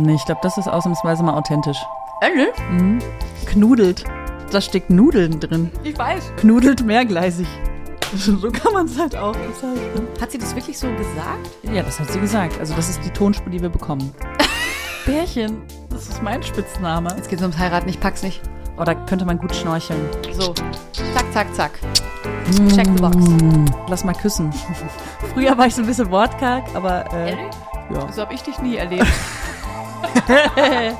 Nee, ich glaube, das ist ausnahmsweise mal authentisch. Ehrlich? Mhm. Knudelt. Da steckt Nudeln drin. Ich weiß. Knudelt mehrgleisig. So kann man es halt auch bezeichnen. Hat sie das wirklich so gesagt? Ja, das hat sie gesagt. Also das ist die Tonspur, die wir bekommen. Bärchen, das ist mein Spitzname. Jetzt geht's ums Heiraten, ich pack's nicht. Oh, da könnte man gut schnorcheln. So. Zack, zack, zack. Check the box. Mm, Lass mal küssen. Früher war ich so ein bisschen wortkarg, aber äh, Ehrlich? ja. So hab ich dich nie erlebt. Ja,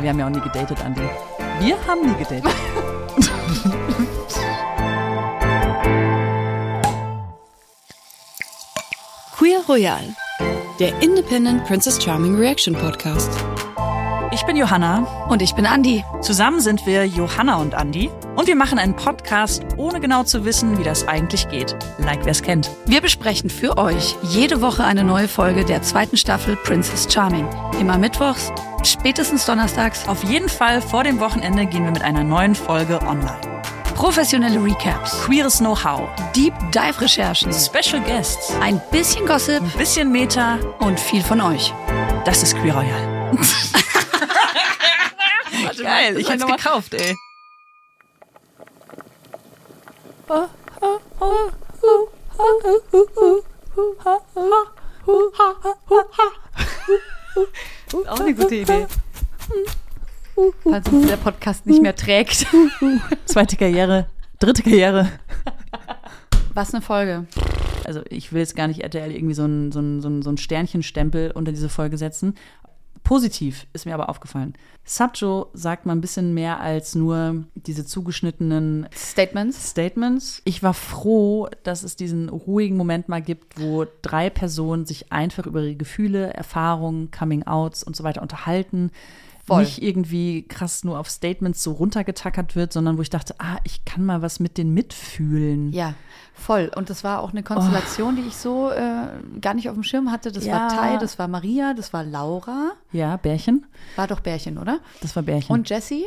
wir haben ja auch nie gedatet, Andi. Wir haben nie gedatet. Queer Royal, der Independent Princess Charming Reaction Podcast. Ich bin Johanna. Und ich bin Andi. Zusammen sind wir Johanna und Andi. Und wir machen einen Podcast, ohne genau zu wissen, wie das eigentlich geht. Like wer's kennt. Wir besprechen für euch jede Woche eine neue Folge der zweiten Staffel Princess Charming. Immer mittwochs, spätestens donnerstags. Auf jeden Fall vor dem Wochenende gehen wir mit einer neuen Folge online. Professionelle Recaps, Queeres Know-how, Deep Dive Recherchen, Special Guests, ein bisschen Gossip ein bisschen Meta. und viel von euch. Das ist Queer Royal. Geil, ich hab's gekauft, ey. Auch eine gute Idee. Falls uns der Podcast nicht mehr trägt. Zweite Karriere, dritte Karriere. Was eine Folge. Also ich will jetzt gar nicht RTL irgendwie so ein, so ein, so ein Sternchenstempel unter diese Folge setzen. Positiv ist mir aber aufgefallen. Subjo sagt mal ein bisschen mehr als nur diese zugeschnittenen Statements. Statements. Ich war froh, dass es diesen ruhigen Moment mal gibt, wo drei Personen sich einfach über ihre Gefühle, Erfahrungen, Coming-outs und so weiter unterhalten. Voll. Nicht irgendwie krass nur auf Statements so runtergetackert wird, sondern wo ich dachte, ah, ich kann mal was mit denen mitfühlen. Ja, voll. Und das war auch eine Konstellation, die ich so äh, gar nicht auf dem Schirm hatte. Das war Ja. Tai, das war Maria, das war Laura. Ja, Bärchen. War doch Bärchen, oder? Das war Bärchen. Und Jessie.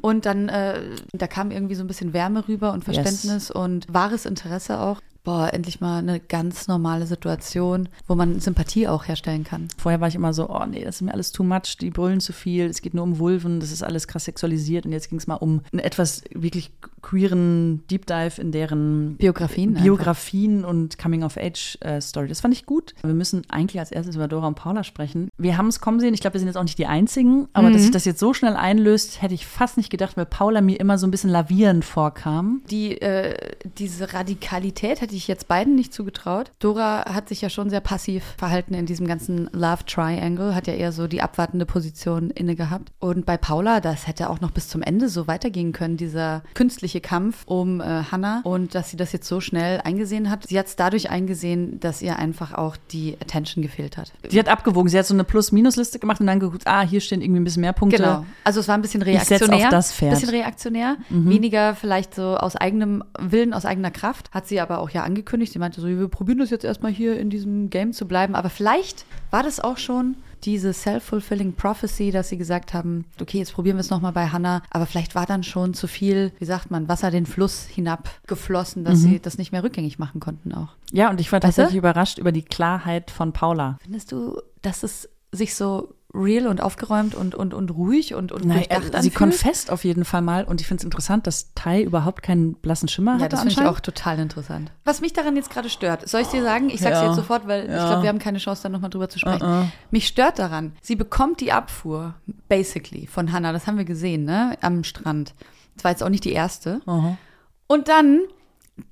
Und dann, äh, da kam irgendwie so ein bisschen Wärme rüber und Verständnis und wahres Interesse auch. Boah, endlich mal eine ganz normale Situation, wo man Sympathie auch herstellen kann. Vorher war ich immer so, oh nee, das ist mir alles too much, die brüllen zu viel, es geht nur um Vulven, das ist alles krass sexualisiert und jetzt ging es mal um einen etwas wirklich queeren Deep Dive in deren Biografien einfach. Biografien und Coming-of-Age-Story. Das fand ich gut. Wir müssen eigentlich als erstes über Dora und Paula sprechen. Wir haben es kommen sehen, ich glaube, wir sind jetzt auch nicht die Einzigen, aber Mhm. dass sich das jetzt so schnell einlöst, hätte ich fast nicht gedacht, weil Paula mir immer so ein bisschen lavierend vorkam. Die, äh, diese Radikalität hätte ich jetzt beiden nicht zugetraut. Dora hat sich ja schon sehr passiv verhalten in diesem ganzen Love Triangle, hat ja eher so die abwartende Position inne gehabt. Und bei Paula, das hätte auch noch bis zum Ende so weitergehen können, dieser künstliche Kampf um äh, Hannah. Und dass sie das jetzt so schnell eingesehen hat. Sie hat es dadurch eingesehen, dass ihr einfach auch die Attention gefehlt hat. Sie hat abgewogen, sie hat so eine Plus-Minus-Liste gemacht und dann geguckt, ah, hier stehen irgendwie ein bisschen mehr Punkte. Genau. Also es war ein bisschen Ich reaktionär. auf das Pferd. Mhm. Bisschen reaktionär. Weniger vielleicht so aus eigenem Willen, aus eigener Kraft. Hat sie aber auch ja angekündigt. Sie meinte so, wir probieren das jetzt erstmal hier in diesem Game zu bleiben. Aber vielleicht war das auch schon diese self-fulfilling prophecy, dass sie gesagt haben, okay, jetzt probieren wir es nochmal bei Hannah. Aber vielleicht war dann schon zu viel, wie sagt man, Wasser den Fluss hinabgeflossen, dass Mhm. sie das nicht mehr rückgängig machen konnten auch. Ja, und ich war Weißt du? tatsächlich überrascht über die Klarheit von Paula. Findest du, dass es sich so real und aufgeräumt und, und, und ruhig und, und Nein, durchdacht äh, sie confesst auf jeden Fall mal und ich finde es interessant, dass Tai überhaupt keinen blassen Schimmer Ja, hatte das finde ich auch total interessant. Was mich daran jetzt gerade stört, soll ich dir sagen? Ich sag's Ja. dir jetzt sofort, weil ich Ja. glaube, wir haben keine Chance, da nochmal drüber zu sprechen. Uh-uh. Mich stört daran, sie bekommt die Abfuhr, basically, von Hannah, das haben wir gesehen, ne, am Strand. Das war jetzt auch nicht die erste. Aha. Und dann,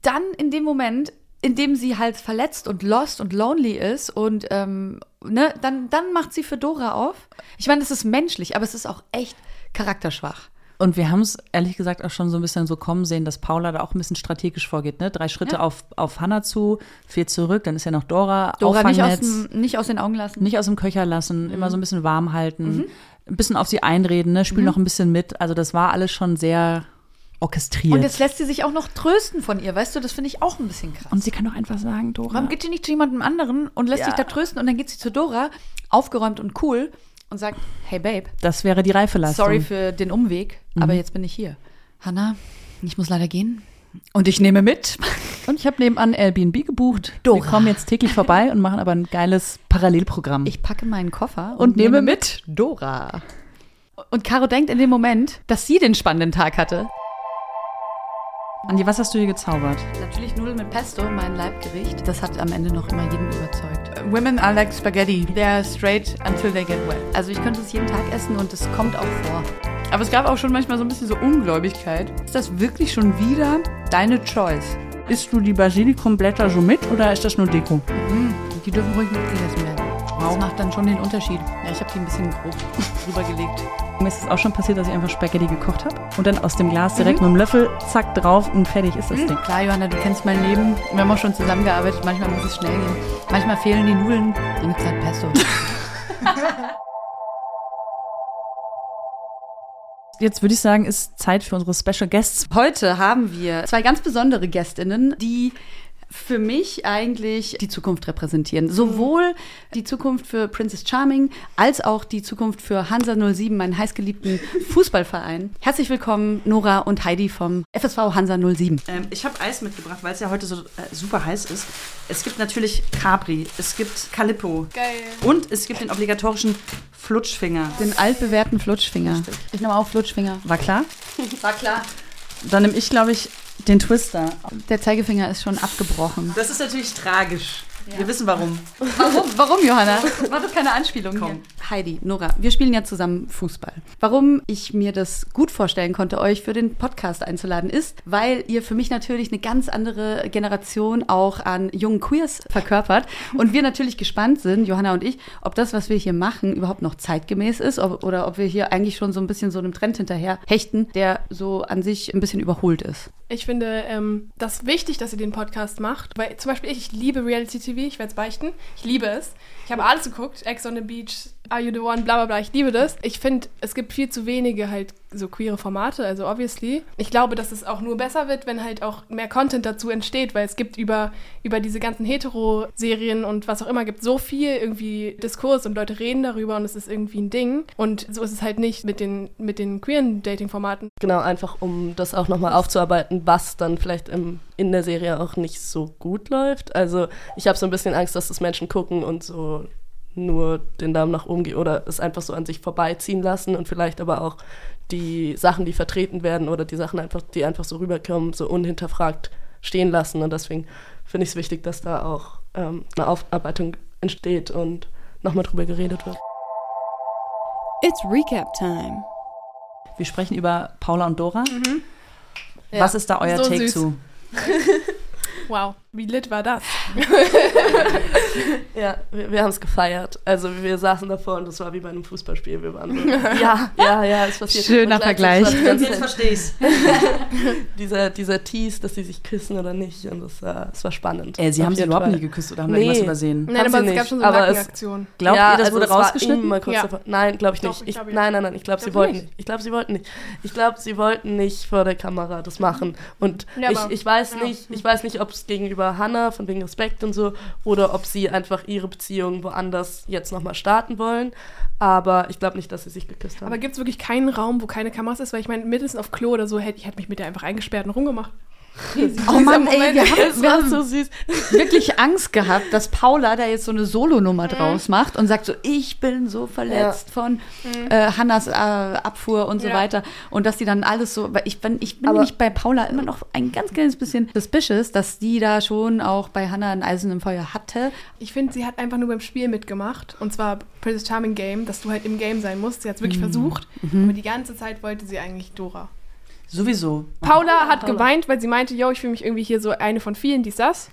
dann in dem Moment, in dem sie halt verletzt und lost und lonely ist und ähm, ne, dann, dann macht sie für Dora auf. Ich meine, das ist menschlich, aber es ist auch echt charakterschwach. Und wir haben es ehrlich gesagt auch schon so ein bisschen so kommen sehen, dass Paula da auch ein bisschen strategisch vorgeht. Ne? Drei Schritte Ja. auf, auf Hannah zu, vier zurück, dann ist ja noch Dora, Dora nicht aus, dem, nicht aus den Augen lassen. nicht aus dem Köcher lassen, Mhm. immer so ein bisschen warm halten, ein bisschen auf sie einreden, ne? Mhm. spiel noch ein bisschen mit. Also das war alles schon sehr orchestriert. Und jetzt lässt sie sich auch noch trösten von ihr, weißt du, das finde ich auch ein bisschen krass. Und sie kann doch einfach sagen, Dora. Warum geht sie nicht zu jemandem anderen und lässt Ja. sich da trösten und dann geht sie zu Dora, aufgeräumt und cool und sagt, hey Babe, das wäre die Reifeleistung. sorry für den Umweg, aber jetzt bin ich hier. Hannah, ich muss leider gehen. Und ich nehme mit. Und ich habe nebenan Airbnb gebucht. Dora. Wir kommen jetzt täglich vorbei und machen aber ein geiles Parallelprogramm. Ich packe meinen Koffer Und nehme mit Dora. Und Caro denkt in dem Moment, dass sie den spannenden Tag hatte. Andi, was hast du hier gezaubert? Natürlich Nudeln mit Pesto, mein Leibgericht. Das hat am Ende noch immer jeden überzeugt. Äh, Women are like spaghetti. They're straight until they get wet. Also ich könnte es jeden Tag essen und es kommt auch vor. Aber es gab auch schon manchmal so ein bisschen so Ungläubigkeit. Ist das wirklich schon wieder deine Choice? Isst du die Basilikumblätter so mit oder ist das nur Deko? Die dürfen ruhig mitgegessen werden. Das macht dann schon den Unterschied. Ja, ich habe die ein bisschen grob drüber gelegt. Mir ist es auch schon passiert, dass ich einfach Spaghetti gekocht habe und dann aus dem Glas direkt mit dem Löffel, zack, drauf und fertig ist das Ding. Klar, Johanna, du kennst mein Leben. Wir haben auch schon zusammengearbeitet. Manchmal muss es schnell gehen. Manchmal fehlen die Nudeln. Dann gibt's halt Pesto. Jetzt würde ich sagen, ist Zeit für unsere Special Guests. Heute haben wir zwei ganz besondere Gästinnen, die für mich eigentlich die Zukunft repräsentieren. Sowohl die Zukunft für Princess Charming als auch die Zukunft für Hansa 07, meinen heißgeliebten Fußballverein. Herzlich willkommen, Nora und Heidi vom FSV Hansa 07. Ähm, ich habe Eis mitgebracht, weil es ja heute so äh, super heiß ist. Es gibt natürlich Capri, es gibt Calippo. Geil. Und es gibt den obligatorischen Flutschfinger. Den altbewährten Flutschfinger. Ich nehme auch Flutschfinger. War klar? War klar. Dann nehme ich, glaube ich, den Twister. Der Zeigefinger ist schon abgebrochen. Das ist natürlich tragisch. Wir wissen warum. Warum, warum Johanna? War das keine Anspielung Komm. hier? Heidi, Nora, wir spielen ja zusammen Fußball. Warum ich mir das gut vorstellen konnte, euch für den Podcast einzuladen, ist, weil ihr für mich natürlich eine ganz andere Generation auch an jungen Queers verkörpert. Und wir natürlich gespannt sind, Johanna und ich, ob das, was wir hier machen, überhaupt noch zeitgemäß ist ob, oder ob wir hier eigentlich schon so ein bisschen so einem Trend hinterher hechten, der so an sich ein bisschen überholt ist. Ich finde ähm, das wichtig, dass ihr den Podcast macht, weil zum Beispiel ich, ich liebe Reality TV, ich werde es beichten. Ich liebe es. Ich habe alles geguckt, Ex on the Beach, Are You the One, bla bla bla, ich liebe das. Ich finde, es gibt viel zu wenige halt so queere Formate, also obviously. Ich glaube, dass es auch nur besser wird, wenn halt auch mehr Content dazu entsteht, weil es gibt über, über diese ganzen Hetero-Serien und was auch immer, gibt so viel irgendwie Diskurs und Leute reden darüber und es ist irgendwie ein Ding. Und so ist es halt nicht mit den, mit den queeren Dating-Formaten. Genau, einfach um das auch nochmal aufzuarbeiten, was dann vielleicht im, in der Serie auch nicht so gut läuft. Also ich habe so ein bisschen Angst, dass das Menschen gucken und so nur den Daumen nach oben gehen oder es einfach so an sich vorbeiziehen lassen und vielleicht aber auch die Sachen, die vertreten werden oder die Sachen einfach, die einfach so rüberkommen, so unhinterfragt stehen lassen. Und deswegen finde ich es wichtig, dass da auch ähm, eine Aufarbeitung entsteht und nochmal drüber geredet wird. It's recap time. Wir sprechen über Paula und Dora. Was ist da euer So Take süß. zu? Wow, wie lit war das? Ja, wir, wir haben es gefeiert. Also wir saßen davor und das war wie bei einem Fußballspiel. Wir waren so, ja, ja, ja, es passiert. Schöner Vergleich. Zeit verstehe ich's. dieser, dieser Tease, dass sie sich küssen oder nicht. Und das, war- das war spannend. Äh, sie haben sie überhaupt nie geküsst oder haben wir Nee. irgendwas übersehen? Nein, Haben aber sie es gab schon so eine Nackenaktion. Glaubt ja, ihr, das also wurde rausgeschnitten? immer kurz Ja. davor. Nein, glaube ich Doch, nicht. ich Ich, glaub, ja. nein, nein, nein, ich glaube, sie Glaubst du wollten nicht? Ich glaube, sie wollten nicht. Ich glaube, sie wollten nicht vor der Kamera das machen. Und Ja, ich, ich weiß ja. nicht, ich weiß nicht, ob es gegenüber Hannah von wegen Respekt und so oder ob sie einfach ihre Beziehung woanders jetzt nochmal starten wollen. Aber ich glaube nicht, dass sie sich geküsst haben. Aber gibt es wirklich keinen Raum, wo keine Kameras ist? Weil ich meine, mindestens auf Klo oder so, hätte ich hätte mich mit der einfach eingesperrt und rumgemacht. Oh Mann, ey, wir haben, wir haben so süß. wirklich Angst gehabt, dass Paula da jetzt so eine Solonummer draus macht und sagt so, ich bin so verletzt von äh, Hannas äh, Abfuhr und so Ja. weiter. Und dass die dann alles so, weil ich bin, ich bin Aber- nämlich bei Paula immer noch ein ganz kleines bisschen suspicious, dass die da schon auch bei Hannah ein Eisen im Feuer hatte. Ich finde, sie hat einfach nur beim Spiel mitgemacht. Und zwar Princess Charming Game, dass du halt im Game sein musst. Sie hat es wirklich versucht. Aber die ganze Zeit wollte sie eigentlich Dora. Sowieso. Paula hat Paula. geweint, weil sie meinte, yo, ich fühle mich irgendwie hier so eine von vielen, dies, das.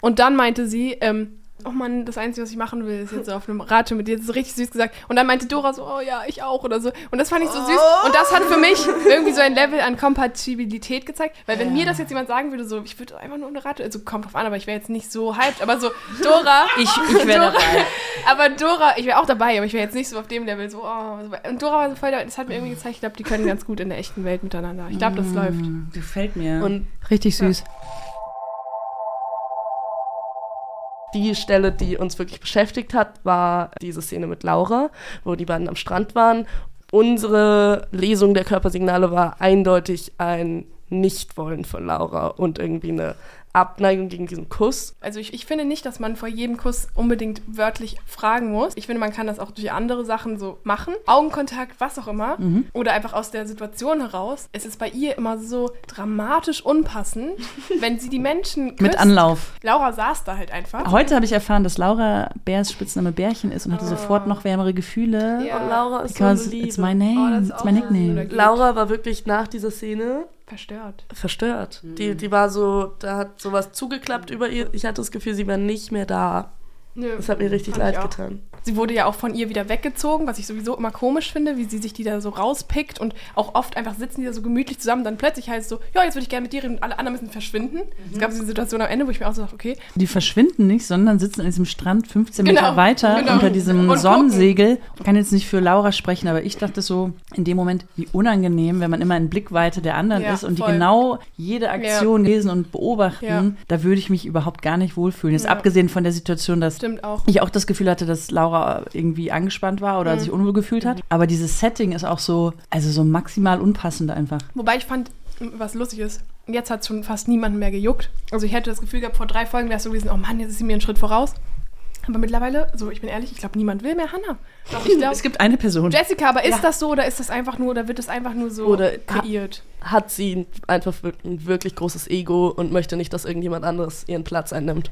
Und dann meinte sie, ähm, oh Mann, das Einzige, was ich machen will, ist jetzt so auf einem Radtour mit dir. Das ist richtig süß gesagt. Und dann meinte Dora so, oh ja, ich auch oder so. Und das fand ich so süß. Und das hat für mich irgendwie so ein Level an Kompatibilität gezeigt. Weil wenn mir das jetzt jemand sagen würde, so, ich würde einfach nur eine Radtour, also kommt drauf an, aber ich wäre jetzt nicht so hyped. Aber so, Dora, Ich, ich wäre Dora- dabei. aber Dora, ich wäre auch dabei, aber ich wäre jetzt nicht so auf dem Level so, oh. Und Dora war so voll, da- das hat mir irgendwie gezeigt, ich glaube, die können ganz gut in der echten Welt miteinander. Ich glaube, das läuft. Gefällt mir. Und Richtig süß. Die Stelle, die uns wirklich beschäftigt hat, war diese Szene mit Laura, wo die beiden am Strand waren. Unsere Lesung der Körpersignale war eindeutig ein Nicht-Wollen von Laura und irgendwie eine Abneigung gegen diesen Kuss. Also ich, ich finde nicht, dass man vor jedem Kuss unbedingt wörtlich fragen muss. Ich finde, man kann das auch durch andere Sachen so machen. Augenkontakt, was auch immer. Mhm. Oder einfach aus der Situation heraus. Es ist bei ihr immer so dramatisch unpassend, wenn sie die Menschen küsst. Mit Anlauf. Laura saß da halt einfach. Heute habe ich erfahren, dass Laura Bärs Spitzname Bärchen ist und hatte sofort noch wärmere Gefühle. Ja. Und Laura ist Because so eine Liebe. it's my Oh, name, ist it's my nickname. Laura war wirklich nach dieser Szene Verstört. verstört. Die, die war so, da hat sowas zugeklappt über ihr. Ich hatte das Gefühl, sie war nicht mehr da. Nö, Das hat mir richtig leid getan. Sie wurde ja auch von ihr wieder weggezogen, was ich sowieso immer komisch finde, wie sie sich die da so rauspickt und auch oft einfach sitzen die da so gemütlich zusammen, dann plötzlich heißt es so, ja, jetzt würde ich gerne mit dir reden und alle anderen müssen verschwinden. Es gab diese Situation am Ende, wo ich mir auch so dachte, okay, Die verschwinden nicht, sondern sitzen an diesem Strand 15 Meter Genau, weiter genau. unter diesem Und Sonnensegel. Ich kann jetzt nicht für Laura sprechen, aber ich dachte so, in dem Moment, wie unangenehm, wenn man immer in Blickweite der anderen Ja, ist und die voll. genau jede Aktion lesen und beobachten, Ja. da würde ich mich überhaupt gar nicht wohlfühlen. Jetzt Ja. abgesehen von der Situation, dass auch. ich auch das Gefühl hatte, dass Laura irgendwie angespannt war Mhm. oder sich unwohl gefühlt hat. Aber dieses Setting ist auch so, also so maximal unpassend einfach. Wobei ich fand, was lustig ist, jetzt hat schon fast niemanden mehr gejuckt. Also ich hätte das Gefühl gehabt, vor drei Folgen wäre es so gewesen, oh Mann, jetzt ist sie mir einen Schritt voraus. Aber mittlerweile, so ich bin ehrlich, ich glaube, niemand will mehr Hannah. Doch, ich glaube, Es gibt eine Person. Jessica, aber ist das so oder ist das einfach nur, oder wird es einfach nur so Oder- kreiert? Hat sie einfach ein wirklich großes Ego und möchte nicht, dass irgendjemand anderes ihren Platz einnimmt.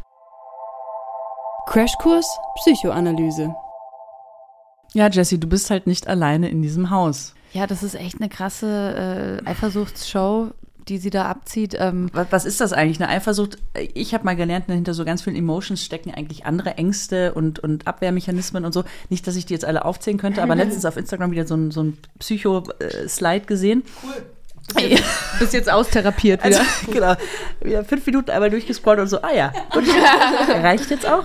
Crashkurs Psychoanalyse. Ja, Jessie, du bist halt nicht alleine in diesem Haus. Ja, das ist echt eine krasse äh, Eifersuchtsshow, die sie da abzieht. Ähm, Was, was ist das eigentlich? Eine Eifersucht? Ich habe mal gelernt, hinter so ganz vielen Emotions stecken eigentlich andere Ängste und, und Abwehrmechanismen und so. Nicht, dass ich die jetzt alle aufzählen könnte, aber letztens auf Instagram wieder so ein, so ein Psycho-Slide gesehen. Cool. Bist jetzt austherapiert Also, genau. Wieder fünf Minuten einmal durchgescrollt und so, ah ja, gut, reicht jetzt auch.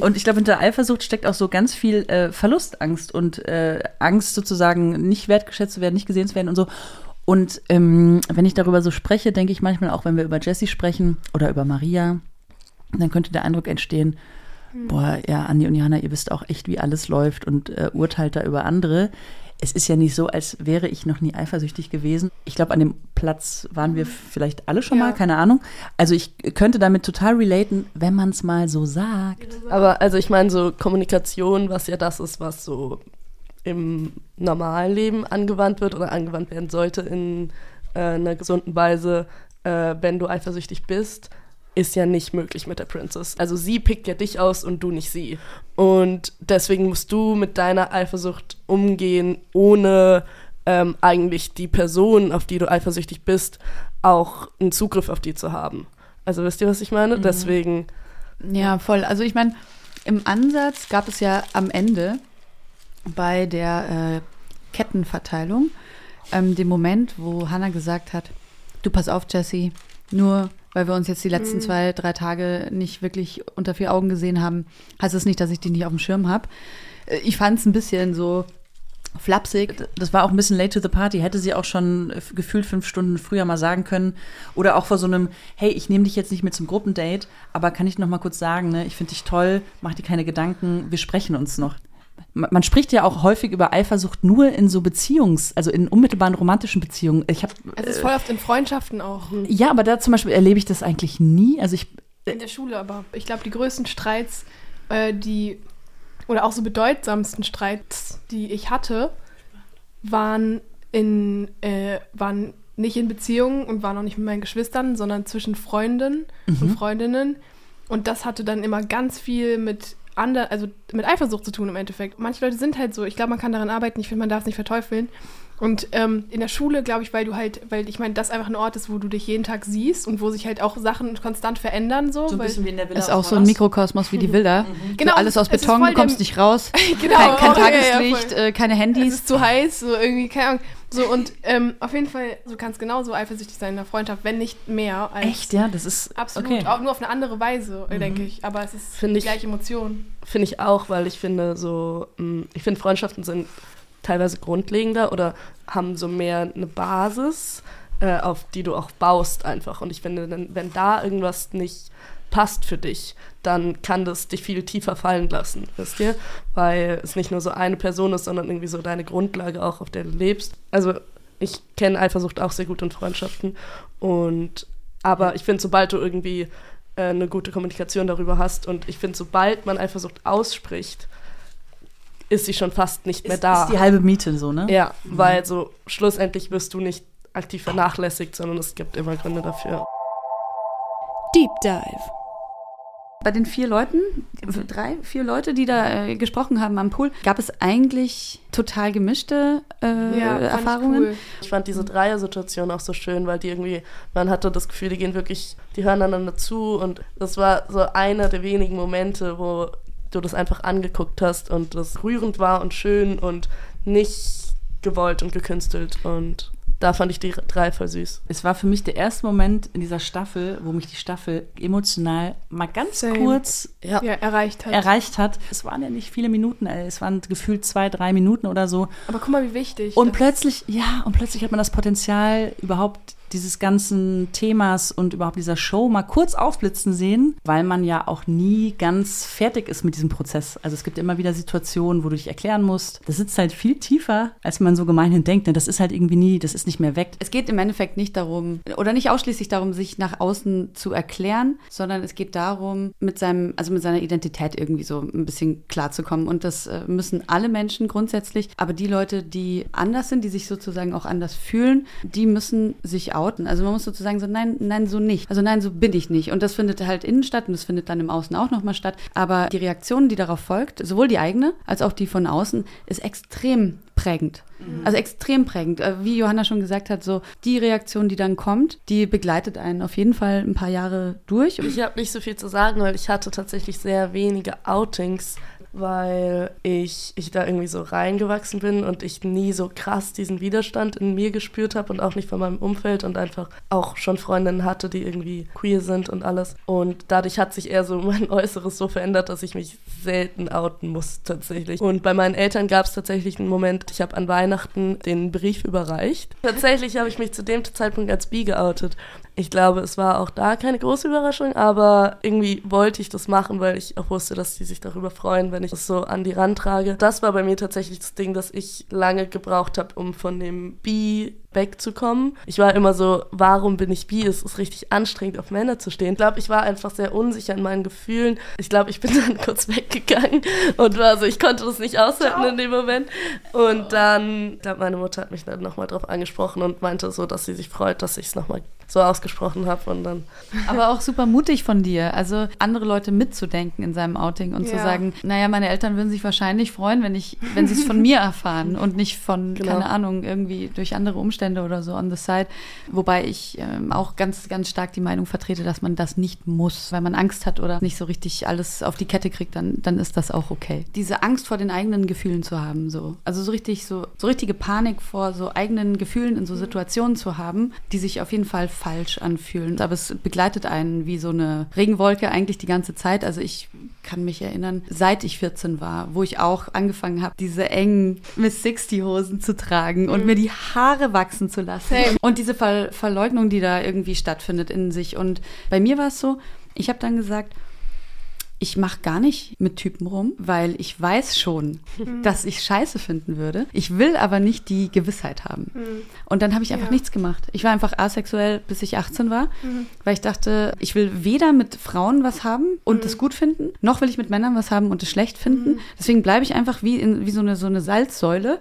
Und ich glaube, hinter Eifersucht steckt auch so ganz viel äh, Verlustangst und äh, Angst sozusagen nicht wertgeschätzt zu werden, nicht gesehen zu werden und so. Und ähm, wenn ich darüber so spreche, denke ich manchmal auch, wenn wir über Jessie sprechen oder über Maria, dann könnte der Eindruck entstehen, boah, ja, Andi und Johanna, ihr wisst auch echt, wie alles läuft und äh, urteilt da über andere. Es ist ja nicht so, als wäre ich noch nie eifersüchtig gewesen. Ich glaube, an dem Platz waren wir vielleicht alle schon Ja. mal, keine Ahnung. Also ich könnte damit total relaten, wenn man es mal so sagt. Aber also ich meine, so Kommunikation, was ja das ist, was so im normalen Leben angewandt wird oder angewandt werden sollte in äh, einer gesunden Weise, äh, wenn du eifersüchtig bist, ist ja nicht möglich mit der Princess. Also sie pickt ja dich aus und du nicht sie. Und deswegen musst du mit deiner Eifersucht umgehen, ohne ähm, eigentlich die Person, auf die du eifersüchtig bist, auch einen Zugriff auf die zu haben. Also wisst ihr, was ich meine? Deswegen Ja, voll. Also ich meine, im Ansatz gab es ja am Ende bei der äh, Kettenverteilung ähm, den Moment, wo Hannah gesagt hat, du pass auf, Jessie, nur weil wir uns jetzt die letzten zwei, drei Tage nicht wirklich unter vier Augen gesehen haben, heißt das nicht, dass ich die nicht auf dem Schirm habe. Ich fand es ein bisschen so flapsig. Das war auch ein bisschen late to the party. Hätte sie auch schon äh, gefühlt fünf Stunden früher mal sagen können. Oder auch vor so einem, hey, ich nehme dich jetzt nicht mit zum Gruppendate, aber kann ich noch mal kurz sagen, ne, ich finde dich toll, mach dir keine Gedanken, wir sprechen uns noch. Man spricht ja auch häufig über Eifersucht nur in so Beziehungs-, also in unmittelbaren romantischen Beziehungen. Ich habe Es ist voll oft in Freundschaften auch. ja, aber da zum Beispiel erlebe ich das eigentlich nie. Also ich In der Schule aber. Ich glaube, die größten Streits, äh, die, oder auch so bedeutsamsten Streits, die ich hatte, waren in, äh, waren nicht in Beziehungen und waren auch nicht mit meinen Geschwistern, sondern zwischen Freunden und Freundinnen. Und das hatte dann immer ganz viel mit ander, also mit Eifersucht zu tun im Endeffekt. Manche Leute sind halt so, ich glaube, man kann daran arbeiten, ich finde, man darf es nicht verteufeln. Und ähm, in der Schule, glaube ich, weil du halt, weil ich meine, das einfach ein Ort ist, wo du dich jeden Tag siehst und wo sich halt auch Sachen konstant verändern, so. weil, wie in der Ist auch so ein Mikrokosmos wie die Villa. Genau, so alles aus es Beton, du kommst der- nicht raus. genau, kein kein oh, ja, ja, Tageslicht, voll. äh, keine es Handys. ist zu heiß, so irgendwie, keine Ahnung. So, und ähm, auf jeden Fall, du kannst genauso eifersüchtig sein in einer Freundschaft, wenn nicht mehr. Als Echt, ja, das ist Absolut, Okay. auch nur auf eine andere Weise, äh, denke ich. Aber es ist Finde die ich- gleiche Emotion. Finde ich auch, weil ich finde so, mh, ich finde Freundschaften sind teilweise grundlegender oder haben so mehr eine Basis, äh, auf die du auch baust einfach. Und ich finde, wenn, da irgendwas nicht passt für dich, dann kann das dich viel tiefer fallen lassen, wisst ihr? Weil es nicht nur so eine Person ist, sondern irgendwie so deine Grundlage auch, auf der du lebst. Also ich kenne Eifersucht auch sehr gut in Freundschaften. Und aber ich finde, sobald du irgendwie äh, eine gute Kommunikation darüber hast und ich finde, sobald man Eifersucht ausspricht, ist sie schon fast nicht mehr Ist, da. ist die halbe Miete so, ne? ja, weil so schlussendlich wirst du nicht aktiv vernachlässigt, sondern es gibt immer Gründe dafür. Deep Dive. Bei den vier Leuten, drei, vier Leute, die da äh, gesprochen haben am Pool, gab es eigentlich total gemischte äh, fand ich Erfahrungen. Cool. Ich fand diese Dreier-Situation auch so schön, weil die irgendwie, man hatte das Gefühl, die gehen wirklich, die hören einander zu und das war so einer der wenigen Momente, wo du das einfach angeguckt hast und das rührend war und schön und nicht gewollt und gekünstelt und da fand ich die drei voll süß. Es war für mich der erste Moment in dieser Staffel, wo mich die Staffel emotional mal ganz Same. kurz Ja, Ja, erreicht hat. erreicht hat. Es waren ja nicht viele Minuten, ey. es waren gefühlt zwei, drei Minuten oder so. Aber guck mal, wie wichtig. Und plötzlich, ja, und plötzlich hat man das Potenzial, überhaupt dieses ganzen Themas und überhaupt dieser Show mal kurz aufblitzen sehen, weil man ja auch nie ganz fertig ist mit diesem Prozess. Also es gibt immer wieder Situationen, wo du dich erklären musst. Das sitzt halt viel tiefer, als man so gemeinhin denkt. Ne? Das ist halt irgendwie nie, das ist nicht mehr weg. Es geht im Endeffekt nicht darum, oder nicht ausschließlich darum, sich nach außen zu erklären, sondern es geht darum, mit seinem, also mit seiner Identität irgendwie so ein bisschen klarzukommen. Und das äh, müssen alle Menschen grundsätzlich, aber die Leute, die anders sind, die sich sozusagen auch anders fühlen, die müssen sich outen. Also man muss sozusagen so, nein, nein, so nicht. Also nein, so bin ich nicht. Und das findet halt innen statt und das findet dann im Außen auch nochmal statt. Aber die Reaktion, die darauf folgt, sowohl die eigene als auch die von außen, ist extrem prägend. Also extrem prägend. Äh, Wie Johanna schon gesagt hat, so die Reaktion, die dann kommt, die begleitet einen auf jeden Fall ein paar Jahre durch. Ich habe nicht so viel zu sagen, weil ich hatte tatsächlich sehr wenige Outings, weil ich, ich da irgendwie so reingewachsen bin und ich nie so krass diesen Widerstand in mir gespürt habe und auch nicht von meinem Umfeld und einfach auch schon Freundinnen hatte, die irgendwie queer sind und alles. Und dadurch hat sich eher so mein Äußeres so verändert, dass ich mich selten outen muss tatsächlich. Und bei meinen Eltern gab es tatsächlich einen Moment, ich habe an Weihnachten den Brief überreicht. Tatsächlich habe ich mich zu dem Zeitpunkt als bi geoutet. Ich glaube, es war auch da keine große Überraschung, aber irgendwie wollte ich das machen, weil ich auch wusste, dass die sich darüber freuen, wenn ich das so an die rantrage. Das war bei mir tatsächlich das Ding, dass ich lange gebraucht habe, um von dem Bi wegzukommen. Ich war immer so, warum bin ich bi? Es ist richtig anstrengend, auf Männer zu stehen. Ich glaube, ich war einfach sehr unsicher in meinen Gefühlen. Ich glaube, ich bin dann kurz weggegangen und war so, ich konnte das nicht aushalten in dem Moment. Und dann, ich glaube, meine Mutter hat mich dann nochmal drauf angesprochen und meinte so, dass sie sich freut, dass ich es nochmal so ausgesprochen habe und dann Aber auch super mutig von dir, also andere Leute mitzudenken in seinem Outing und zu Ja. sagen, naja, meine Eltern würden sich wahrscheinlich freuen, wenn ich, wenn sie es von mir erfahren und nicht von, Genau. keine Ahnung, irgendwie durch andere Umstände oder so on the side. Wobei ich ähm, auch ganz, ganz stark die Meinung vertrete, dass man das nicht muss, weil man Angst hat oder nicht so richtig alles auf die Kette kriegt, dann, dann ist das auch okay. Diese Angst vor den eigenen Gefühlen zu haben, so. Also so richtig, so, so richtige Panik vor so eigenen Gefühlen in so Situationen zu haben, die sich auf jeden Fall falsch anfühlen. Aber es begleitet einen wie so eine Regenwolke eigentlich die ganze Zeit. Also ich kann mich erinnern, seit ich 14 war, wo ich auch angefangen habe, diese engen Miss 60 Hosen zu tragen und mir die Haare wachsen zu lassen. Same. Und diese Ver Verleugnung, die da irgendwie stattfindet in sich. Und bei mir war es so, ich habe dann gesagt, ich mache gar nicht mit Typen rum, weil ich weiß schon, dass ich Scheiße finden würde. Ich will aber nicht die Gewissheit haben. Und dann habe ich einfach Ja. nichts gemacht. Ich war einfach asexuell, bis ich 18 war, weil ich dachte, ich will weder mit Frauen was haben und das gut finden, noch will ich mit Männern was haben und es schlecht finden. Deswegen bleibe ich einfach wie, in, wie so, eine, so eine Salzsäule,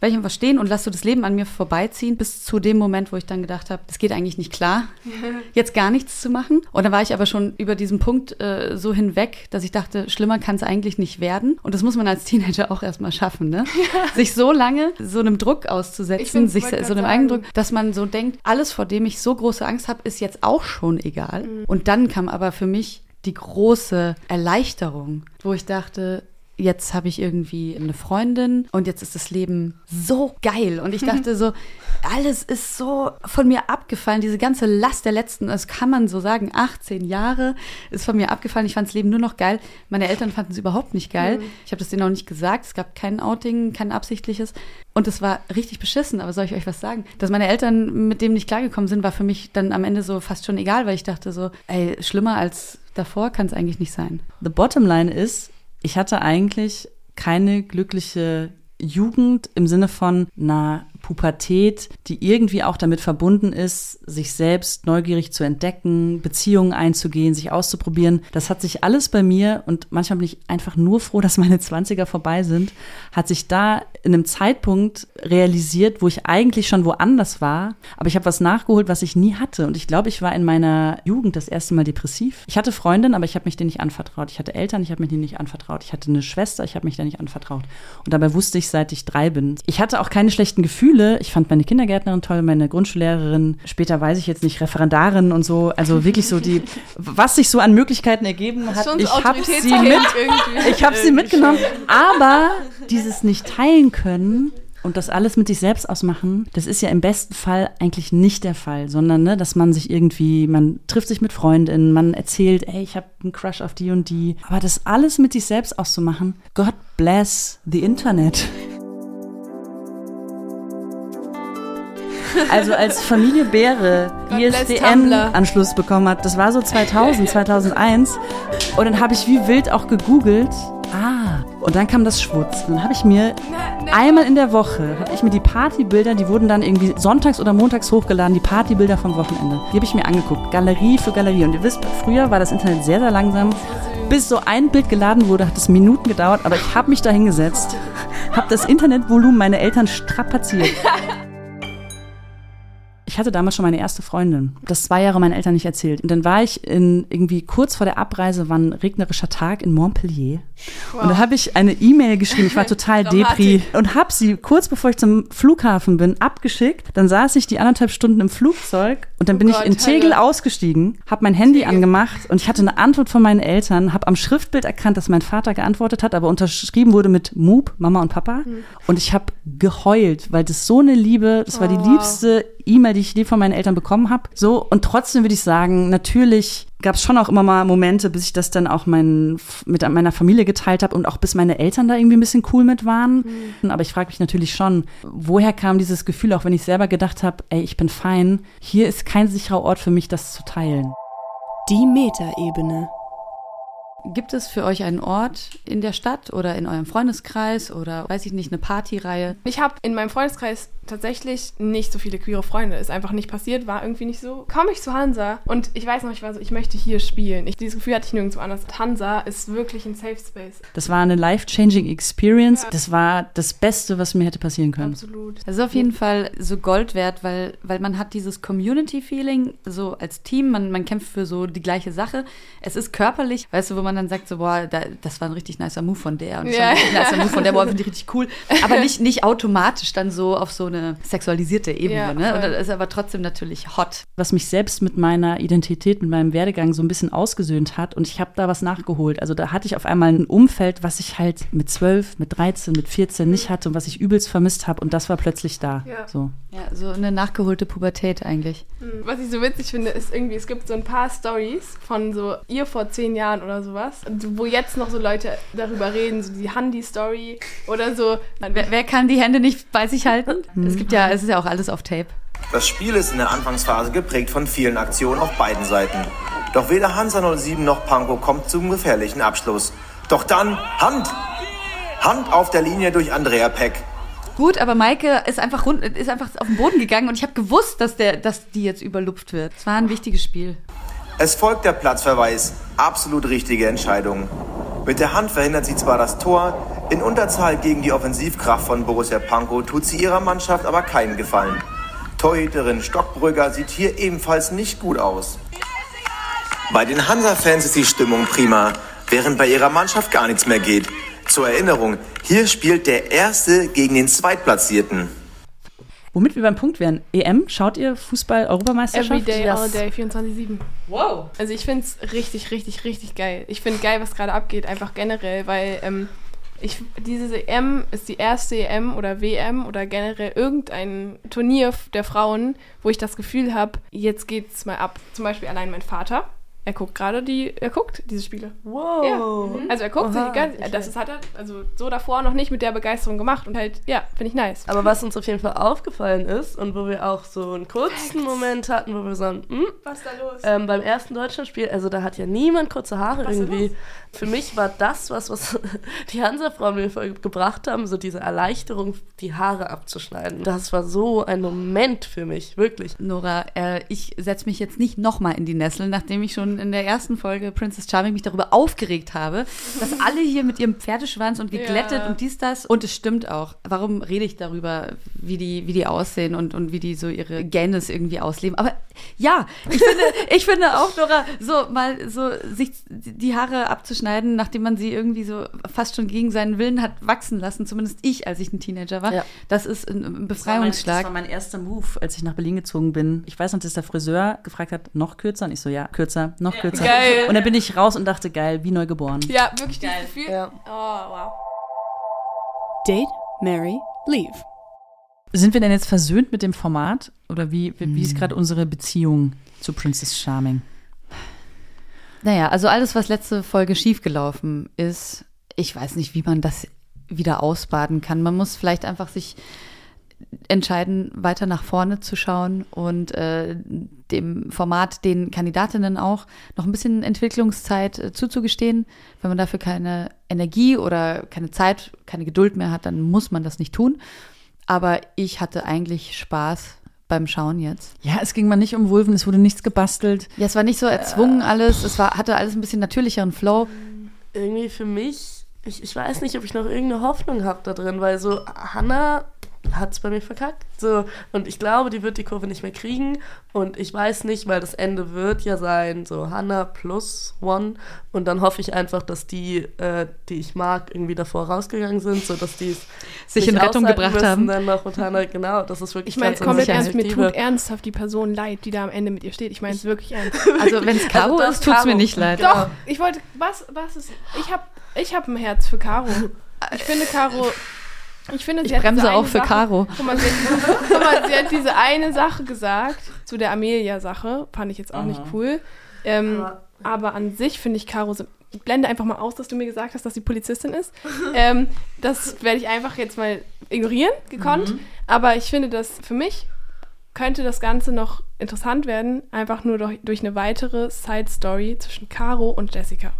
weil ich einfach stehen und lasse so das Leben an mir vorbeiziehen, bis zu dem Moment, wo ich dann gedacht habe, das geht eigentlich nicht klar, jetzt gar nichts zu machen. Und dann war ich aber schon über diesen Punkt äh, so hinweg, dass ich dachte, schlimmer kann es eigentlich nicht werden. Und das muss man als Teenager auch erstmal schaffen, ne? Sich so lange so einem Druck auszusetzen, sich so einem sagen. Eigendruck, dass man so denkt, alles, vor dem ich so große Angst habe, ist jetzt auch schon egal. Mhm. Und dann kam aber für mich die große Erleichterung, wo ich dachte, jetzt habe ich irgendwie eine Freundin und jetzt ist das Leben so geil. Und ich dachte so, alles ist so von mir abgefallen. Diese ganze Last der letzten, das kann man so sagen, 18 Jahre ist von mir abgefallen. Ich fand das Leben nur noch geil. Meine Eltern fanden es überhaupt nicht geil. Ich habe das denen auch nicht gesagt. Es gab kein Outing, kein absichtliches. Und es war richtig beschissen. Aber soll ich euch was sagen? Dass meine Eltern mit dem nicht klargekommen sind, war für mich dann am Ende so fast schon egal, weil ich dachte so, ey, schlimmer als davor kann es eigentlich nicht sein. The bottom line ist, ich hatte eigentlich keine glückliche Jugend im Sinne von einer Pubertät, die irgendwie auch damit verbunden ist, sich selbst neugierig zu entdecken, Beziehungen einzugehen, sich auszuprobieren. Das hat sich alles bei mir und manchmal bin ich einfach nur froh, dass meine 20er vorbei sind, hat sich da in einem Zeitpunkt realisiert, wo ich eigentlich schon woanders war, aber ich habe was nachgeholt, was ich nie hatte und ich glaube, ich war in meiner Jugend das erste Mal depressiv. Ich hatte Freundinnen, aber ich habe mich denen nicht anvertraut. Ich hatte Eltern, ich habe mich denen nicht anvertraut. Ich hatte eine Schwester, ich habe mich denen nicht anvertraut. Und dabei wusste ich, seit ich drei bin. Ich hatte auch keine schlechten Gefühle Gefühle. Ich fand meine Kindergärtnerin toll, meine Grundschullehrerin, später weiß ich jetzt nicht, Referendarin und so. Also wirklich so die, was sich so an Möglichkeiten ergeben hat. Ich habe sie, mit, ich hab sie mitgenommen. Aber dieses nicht teilen können, und das alles mit sich selbst ausmachen, das ist ja im besten Fall eigentlich nicht der Fall, sondern ne, dass man sich irgendwie, man trifft sich mit Freundinnen, man erzählt, ey, ich habe einen Crush auf die und die. Aber das alles mit sich selbst auszumachen, God bless the Internet. Also als Familie Bäre ISDN-Anschluss bekommen hat, das war so 2000, 2001. Und dann habe ich wie wild auch gegoogelt. Ah, und dann kam das Schwutz. Dann habe ich mir einmal in der Woche, habe ich mir die Partybilder, die wurden dann irgendwie sonntags oder montags hochgeladen, die Partybilder vom Wochenende. Die habe ich mir angeguckt, Galerie für Galerie. Und ihr wisst, früher war das Internet sehr, sehr langsam. Bis so ein Bild geladen wurde, hat es Minuten gedauert, aber ich habe mich da hingesetzt, habe das Internetvolumen meiner Eltern strapaziert. Ich hatte damals schon meine erste Freundin. Das zwei Jahre meinen Eltern nicht erzählt. Und dann war ich in irgendwie kurz vor der Abreise, war ein regnerischer Tag in Montpellier. Wow. Und da habe ich eine E-Mail geschrieben. Ich war total depri und habe sie kurz bevor ich zum Flughafen bin abgeschickt. Dann saß ich die anderthalb Stunden im Flugzeug und dann bin oh Gott, ich in Tegel Hölle. ausgestiegen, habe mein Handy Tegel. angemacht und ich hatte eine Antwort von meinen Eltern, habe am Schriftbild erkannt, dass mein Vater geantwortet hat, aber unterschrieben wurde mit Moop, Mama und Papa. Mhm. Und ich habe geheult, weil das so eine Liebe, das war die oh, liebste E-Mail, die ich je von meinen Eltern bekommen habe. So, und trotzdem würde ich sagen, natürlich gab es schon auch immer mal Momente, bis ich das dann auch mein, mit meiner Familie geteilt habe und auch bis meine Eltern da irgendwie ein bisschen cool mit waren. Mhm. Aber ich frage mich natürlich schon, woher kam dieses Gefühl, auch wenn ich selber gedacht habe, ey, ich bin fein, hier ist kein sicherer Ort für mich, das zu teilen. Die Metaebene. Gibt es für euch einen Ort in der Stadt oder in eurem Freundeskreis oder weiß ich nicht, eine Partyreihe? Ich habe in meinem Freundeskreis tatsächlich nicht so viele queere Freunde. Ist einfach nicht passiert, war irgendwie nicht so. Komme ich zu Hansa und ich weiß noch, ich war so, ich möchte hier spielen. Ich, dieses Gefühl hatte ich nirgendwo anders. Hansa ist wirklich ein Safe Space. Das war eine life-changing Experience. Ja. Das war das Beste, was mir hätte passieren können. Absolut. Das ist auf jeden Fall so Gold wert, weil, weil man hat dieses Community-Feeling so als Team. Man, man kämpft für so die gleiche Sache. Es ist körperlich, weißt du, wo man dann sagt so, boah, da, das war ein richtig nicer Move von der und ja. ein richtig nicer Move von der, boah, finde ich richtig cool. Aber nicht, nicht automatisch dann so auf so eine eine sexualisierte Ebene. Ja, ne? Und das ist aber trotzdem natürlich hot. Was mich selbst mit meiner Identität, mit meinem Werdegang so ein bisschen ausgesöhnt hat. Und ich habe da was nachgeholt. Also da hatte ich auf einmal ein Umfeld, was ich halt mit 12, mit 13, mit 14 nicht hatte und was ich übelst vermisst habe. Und das war plötzlich da. Ja. So. ja, so eine nachgeholte Pubertät eigentlich. Hm, was ich so witzig finde, ist irgendwie, es gibt so ein paar Stories von so ihr vor zehn Jahren oder sowas, wo jetzt noch so Leute darüber reden, so die Handy-Story oder so. Wer, wer, kann die Hände nicht bei sich halten? Es gibt ja, es ist ja auch alles auf Tape. Das Spiel ist in der Anfangsphase geprägt von vielen Aktionen auf beiden Seiten. Doch weder Hansa 07 noch Panko kommt zum gefährlichen Abschluss. Doch dann Hand! Hand auf der Linie durch Andrea Peck. Gut, aber Maike ist einfach, rund, ist einfach auf den Boden gegangen und ich habe gewusst, dass, der, dass die jetzt überlupft wird. Es war ein wichtiges Spiel. Es folgt der Platzverweis. Absolut richtige Entscheidung. Mit der Hand verhindert sie zwar das Tor, in Unterzahl gegen die Offensivkraft von Borussia Pankow tut sie ihrer Mannschaft aber keinen Gefallen. Torhüterin Stockbrügger sieht hier ebenfalls nicht gut aus. Bei den Hansa-Fans ist die Stimmung prima, während bei ihrer Mannschaft gar nichts mehr geht. Zur Erinnerung, hier spielt der Erste gegen den Zweitplatzierten. Womit wir beim Punkt wären. EM, schaut ihr Fußball-Europameisterschaft? Every day, all day, 24-7. Wow. Also ich finde es richtig, richtig, richtig geil. Ich finde geil, was gerade abgeht, einfach generell, weil ähm, ich, diese EM ist die erste EM oder WM oder generell irgendein Turnier der Frauen, wo ich das Gefühl habe, jetzt geht es mal ab. Zum Beispiel allein mein Vater Er guckt gerade die, er guckt diese Spiele. Wow. Ja. Also er guckt Oha, sich ganz, okay. das ist, hat er also so davor noch nicht mit der Begeisterung gemacht und halt, ja, finde ich nice. Aber was uns auf jeden Fall aufgefallen ist und wo wir auch so einen kurzen Moment hatten, wo wir so, hm, Was ist da los? ähm, beim ersten Deutschlandspiel, also da hat ja niemand kurze Haare Was irgendwie. Für mich war das, was, was die Hansa-Frauen mir gebracht haben, so diese Erleichterung, die Haare abzuschneiden. Das war so ein Moment für mich, wirklich. Nora, äh, ich setze mich jetzt nicht nochmal in die Nessel, nachdem ich schon in der ersten Folge Princess Charming mich darüber aufgeregt habe, dass alle hier mit ihrem Pferdeschwanz und geglättet Ja. und dies, das. Und es stimmt auch. Warum rede ich darüber, wie die, wie die aussehen und, und wie die so ihre Gänes irgendwie ausleben? Aber ja, ich finde, ich finde auch, Nora, so mal so sich die Haare abzuschneiden, nachdem man sie irgendwie so fast schon gegen seinen Willen hat wachsen lassen, zumindest ich, als ich ein Teenager war, Ja. das ist ein Das war, mein, das Befreiungsschlag. war mein erster Move, als ich nach Berlin gezogen bin. Ich weiß noch, dass der Friseur gefragt hat, noch kürzer? Und ich so, ja, kürzer, noch kürzer. Geil. Und dann bin ich raus und dachte, geil, wie neu geboren. ja, wirklich dieses Gefühl. Ja. Oh, wow. Date, Mary, Leave. Sind wir denn jetzt versöhnt mit dem Format? Oder wie, wie, wie ist gerade unsere Beziehung zu Princess Charming? Naja, also alles, was letzte Folge schiefgelaufen ist, ich weiß nicht, wie man das wieder ausbaden kann. Man muss vielleicht einfach sich entscheiden, weiter nach vorne zu schauen und äh, dem Format, den Kandidatinnen auch noch ein bisschen Entwicklungszeit äh, zuzugestehen. Wenn man dafür keine Energie oder keine Zeit, keine Geduld mehr hat, dann muss man das nicht tun. Aber ich hatte eigentlich Spaß beim Schauen jetzt. Ja, es ging mal nicht um Wulven, es wurde nichts gebastelt. Ja, es war nicht so erzwungen alles, es war, hatte alles ein bisschen natürlicheren Flow. Irgendwie für mich, ich, ich weiß nicht, ob ich noch irgendeine Hoffnung habe da drin, weil so Hannah hat es bei mir verkackt. So, und ich glaube, die wird die Kurve nicht mehr kriegen. Und ich weiß nicht, weil das Ende wird ja sein, so Hannah plus One. Und dann hoffe ich einfach, dass die, äh, die ich mag, irgendwie davor rausgegangen sind, so dass die es Sich in Rettung gebracht müssen, haben. Dann noch mit Hannah, genau, das ist wirklich Ich meine, komplett ernst, mir tut ernsthaft die Person leid, die da am Ende mit ihr steht. Ich meine es wirklich ernst. Also wenn es Caro das ist, tut's mir Caro. nicht leid. Genau. Doch, ich wollte, was, was ist, ich habe ich hab ein Herz für Caro. Ich finde Caro, ich finde, sie Ich hat bremse diese auch eine für Sache, Caro. Guck mal, sie hat, guck mal, sie hat diese eine Sache gesagt, zu der Amelia-Sache, fand ich jetzt auch nicht cool. Ähm, Aber- aber an sich finde ich Caro, ich blende einfach mal aus, dass du mir gesagt hast, dass sie Polizistin ist. ähm, das werde ich einfach jetzt mal ignorieren, gekonnt. Aber ich finde, dass für mich könnte das Ganze noch interessant werden, einfach nur durch, durch eine weitere Side-Story zwischen Caro und Jessica.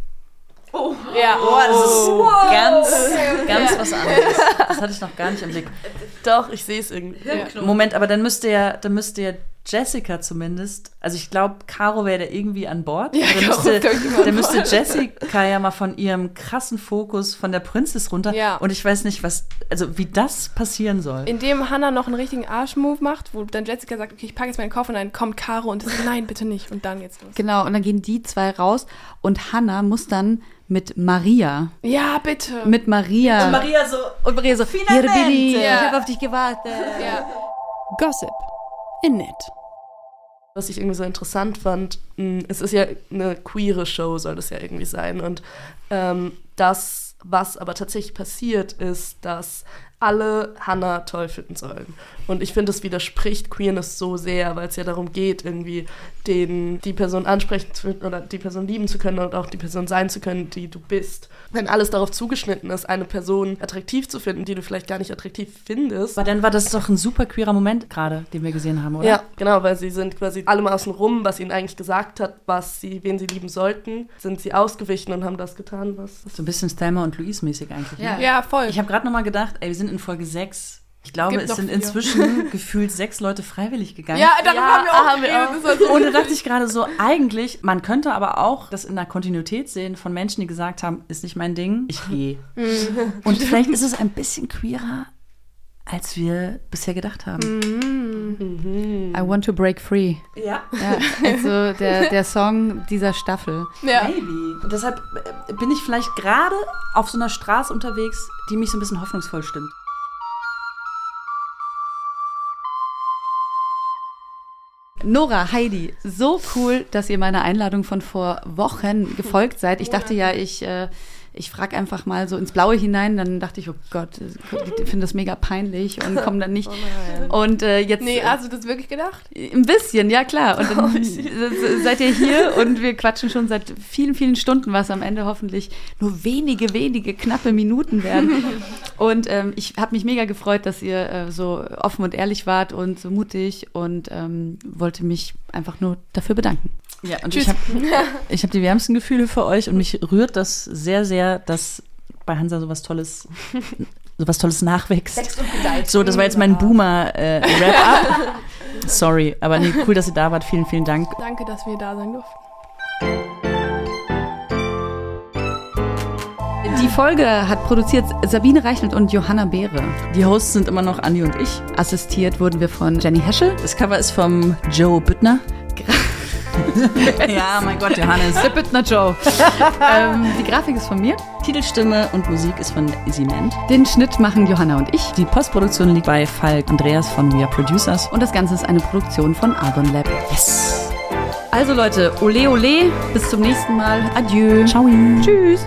Oh. Ja. Oh, das ist ganz, ganz was anderes. Das hatte ich noch gar nicht im Blick. Doch, ich sehe es irgendwie. Ja. Moment, aber dann müsste ja, dann müsste ja Jessica zumindest, also ich glaube, Caro wäre da irgendwie an Bord. Ja, Caro müsste, dann müsste. Jessica ja mal von ihrem krassen Fokus von der Princess runter. Ja. Und ich weiß nicht, was, also wie das passieren soll. Indem Hannah noch einen richtigen Arschmove macht, wo dann Jessica sagt, okay, ich packe jetzt meinen Koffer und dann kommt Caro und das nein, bitte nicht. Und dann geht's los. Genau, und dann gehen die zwei raus und Hannah muss dann mit Maria, Ja, bitte. mit Maria. Maria so, und Maria so, Finalmente. hier Billy, Ja. ich habe auf dich gewartet. ja. Gossip. In. Was ich irgendwie so interessant fand, mh, es ist ja eine queere Show, soll das ja irgendwie sein. Und ähm, das, was aber tatsächlich passiert, ist, dass alle Hannah toll finden sollen. Und ich finde, es widerspricht Queerness so sehr, weil es ja darum geht, irgendwie den, die Person ansprechen zu oder die Person lieben zu können und auch die Person sein zu können, die du bist. Wenn alles darauf zugeschnitten ist, eine Person attraktiv zu finden, die du vielleicht gar nicht attraktiv findest, aber dann war das doch ein super queerer Moment gerade, den wir gesehen haben, oder? ja, genau, weil sie sind quasi allem außen rum, was ihnen eigentlich gesagt hat, was sie, wen sie lieben sollten, sind sie ausgewichen und haben das getan, was. So ein bisschen Thelma und Louise mäßig eigentlich. Ja. ne? ja, voll. Ich habe gerade noch mal gedacht, ey, wir sind in Folge 6. Ich glaube, gibt es sind vier. inzwischen gefühlt sechs Leute freiwillig gegangen. ja, darüber Ja, haben wir auch haben wir auch. So Und da dachte ich gerade so, eigentlich, man könnte aber auch das in der Kontinuität sehen von Menschen, die gesagt haben, ist nicht mein Ding, ich gehe. Und vielleicht ist es ein bisschen queerer, als wir bisher gedacht haben. I want to break free. Ja. Ja, also der, der Song dieser Staffel. ja. Maybe. Und deshalb äh, bin ich vielleicht gerade auf so einer Straße unterwegs, die mich so ein bisschen hoffnungsvoll stimmt. Nora, Heidi, so cool, dass ihr meiner Einladung von vor Wochen gefolgt seid. Ich dachte ja, ich, äh, ich frage einfach mal so ins Blaue hinein. Dann dachte ich, oh Gott, ich finde das mega peinlich und komme dann nicht. Und äh, jetzt. Nee, hast du das wirklich gedacht? Ein bisschen, ja klar. Und dann seid ihr hier und wir quatschen schon seit vielen, vielen Stunden, was am Ende hoffentlich nur wenige, wenige knappe Minuten werden. Und ähm, ich habe mich mega gefreut, dass ihr äh, so offen und ehrlich wart und so mutig und ähm, wollte mich einfach nur dafür bedanken. Ja, und ich habe ich hab die wärmsten Gefühle für euch und mich rührt das sehr, sehr, dass bei Hansa sowas Tolles, sowas Tolles nachwächst. So, das war jetzt mein Boomer-Wrap-Up. Sorry, aber nee, cool, dass ihr da wart. Vielen, vielen Dank. Danke, dass wir da sein durften. Die Folge hat produziert Sabine Reichelt und Johanna Beere. Die Hosts sind immer noch Andi und ich. Assistiert wurden wir von Jenny Heschel. Das Cover ist vom Joe Büttner. ja, mein Gott, Johannes. Der Büttner Joe. ähm, die Grafik ist von mir. Titelstimme und Musik ist von Izzy Ment. Den Schnitt machen Johanna und ich. Die Postproduktion liegt bei Falk Andreas von We Are Producers. Und das Ganze ist eine Produktion von Argon Lab. Yes! Also Leute, ole ole, bis zum nächsten Mal. Adieu. Ciao. Tschüss.